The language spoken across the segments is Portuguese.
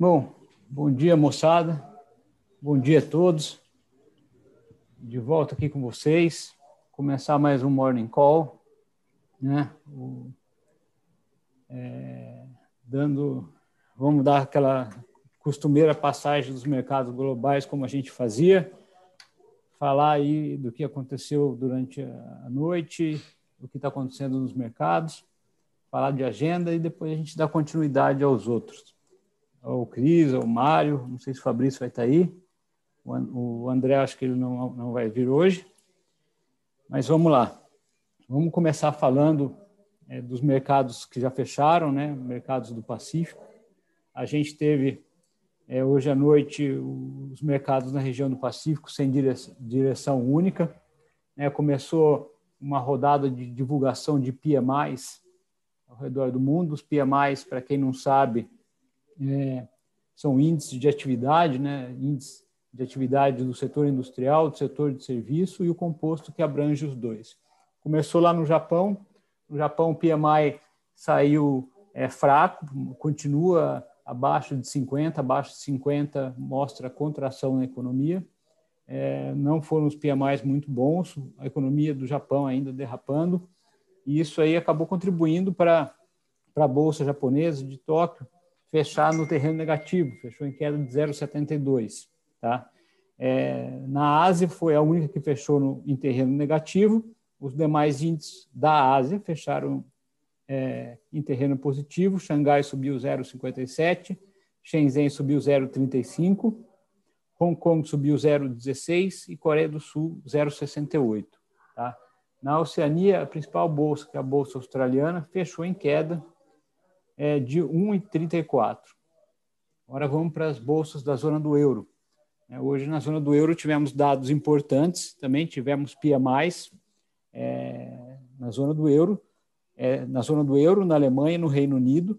Bom, bom dia, moçada. Bom dia a todos. De volta aqui com vocês. Começar mais um Morning Call, né? O, é, dando, vamos dar aquela costumeira passagem dos mercados globais como a gente fazia, falar aí do que aconteceu durante a noite, o que está acontecendo nos mercados, falar de agenda e depois a gente dá continuidade aos outros o Cris, o Mário, não sei se o Fabrício vai estar aí. O André, acho que ele não, não vai vir hoje. Mas vamos lá. Vamos começar falando é, dos mercados que já fecharam, né? mercados do Pacífico. A gente teve é, hoje à noite os mercados na região do Pacífico sem direção, direção única. Né? Começou uma rodada de divulgação de PMIs ao redor do mundo. Os PMIs, para quem não sabe, é, são índices de atividade, né? índices de atividade do setor industrial, do setor de serviço e o composto que abrange os dois. Começou lá no Japão, no Japão o PMI saiu é, fraco, continua abaixo de 50, abaixo de 50 mostra contração na economia. É, não foram os PMIs muito bons, a economia do Japão ainda derrapando, e isso aí acabou contribuindo para, para a bolsa japonesa de Tóquio, fechar no terreno negativo, fechou em queda de 0,72. Tá? É, na Ásia foi a única que fechou no, em terreno negativo, os demais índices da Ásia fecharam é, em terreno positivo, Xangai subiu 0,57, Shenzhen subiu 0,35, Hong Kong subiu 0,16 e Coreia do Sul 0,68. Tá? Na Oceania, a principal bolsa, que é a bolsa australiana, fechou em queda é de 1,34. Agora vamos para as bolsas da zona do euro. É, hoje, na zona do euro, tivemos dados importantes, também tivemos PMIs é, na zona do euro, é, na zona do euro, na Alemanha e no Reino Unido.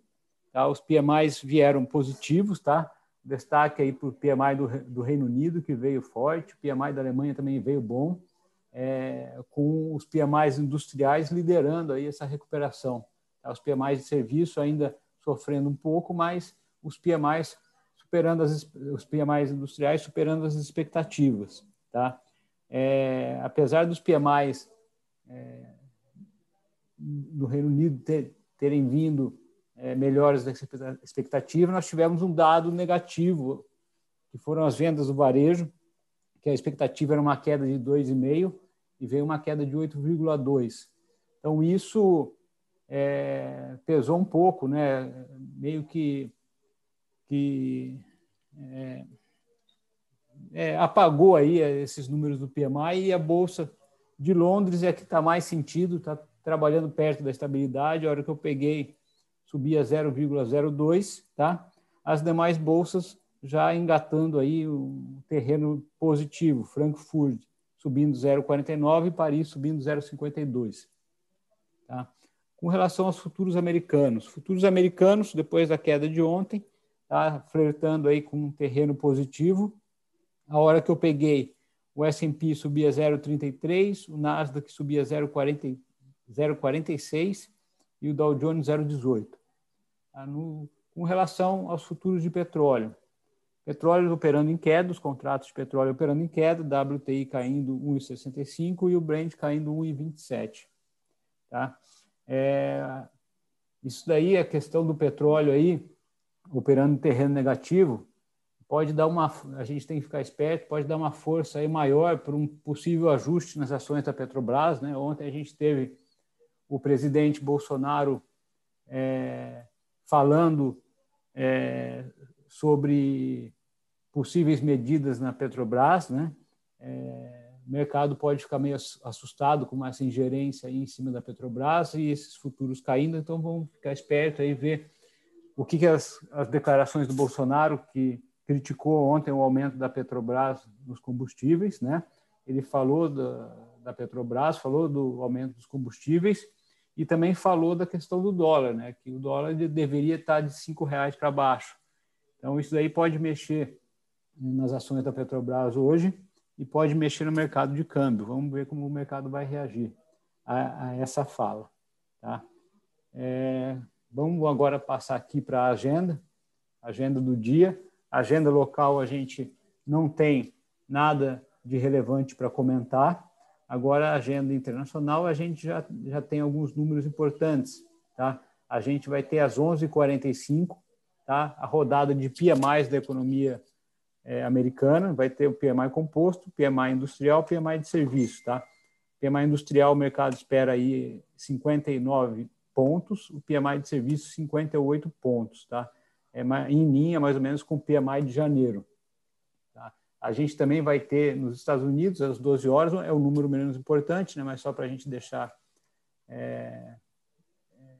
Tá? Os PMIs vieram positivos, tá? Destaque aí para o PMI do, do Reino Unido, que veio forte, o PMI da Alemanha também veio bom, é, com os PMIs industriais liderando aí essa recuperação. Tá? Os PMIs de serviço ainda sofrendo um pouco, mas os PMIs superando as os PMIs industriais superando as expectativas, tá? É, apesar dos PMIs é, do Reino Unido ter, terem vindo é, melhores da expectativa, nós tivemos um dado negativo, que foram as vendas do varejo, que a expectativa era uma queda de 2,5 e veio uma queda de 8,2. Então, isso é, pesou um pouco, né? meio que, que é, é, apagou aí esses números do PMI e a Bolsa de Londres é que está mais sentido, está trabalhando perto da estabilidade. A hora que eu peguei, subia 0,02, tá? As demais bolsas já engatando aí o terreno positivo, Frankfurt subindo 0,49 e Paris subindo 0,52, tá? Com relação aos futuros americanos. Futuros americanos, depois da queda de ontem, tá flertando aí com um terreno positivo. A hora que eu peguei, o S&P subia 0,33, o Nasdaq subia 0,46 e o Dow Jones 0,18. Tá? com relação aos futuros de petróleo, petróleo operando em queda, os contratos de petróleo operando em queda, WTI caindo 1,65 e o Brent caindo 1,27. Tá? É, isso daí, a questão do petróleo aí, operando em terreno negativo, pode dar uma, a gente tem que ficar esperto, pode dar uma força aí maior para um possível ajuste nas ações da Petrobras. Né? Ontem a gente teve o presidente Bolsonaro é, falando é, sobre possíveis medidas na Petrobras, né? É, o mercado pode ficar meio assustado com essa ingerência aí em cima da Petrobras e esses futuros caindo, então vamos ficar esperto aí ver o que, que as, as declarações do Bolsonaro, que criticou ontem o aumento da Petrobras nos combustíveis, né? Ele falou da, da Petrobras, falou do aumento dos combustíveis e também falou da questão do dólar, né? Que o dólar deveria estar de cinco reais para baixo. Então isso daí pode mexer nas ações da Petrobras hoje e pode mexer no mercado de câmbio. Vamos ver como o mercado vai reagir a, a essa fala. Tá? É, vamos agora passar aqui para a agenda. agenda do dia. Agenda local a gente não tem nada de relevante para comentar. Agora, a agenda internacional, a gente já, já tem alguns números importantes. Tá? A gente vai ter às 11h45 tá? a rodada de PMI da economia é, americana, vai ter o PMI composto, PMI industrial, PMI de serviço. Tá? PMI industrial, o mercado espera aí 59 pontos, o PMI de serviço 58 pontos. Tá? É em linha mais ou menos com o PMI de janeiro. A gente também vai ter nos Estados Unidos, às 12 horas, é o número menos importante, né? mas só para a gente deixar, é, é,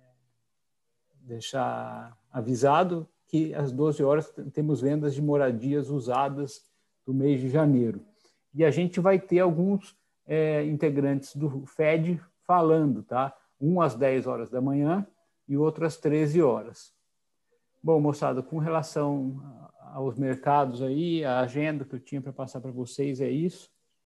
deixar avisado que às 12 horas temos vendas de moradias usadas do mês de janeiro. E a gente vai ter alguns é, integrantes do FED falando, tá? Um às 10 horas da manhã e outro às 13 horas. Bom, moçada, com relação aos mercados aí, a agenda que eu tinha para passar para vocês é isso.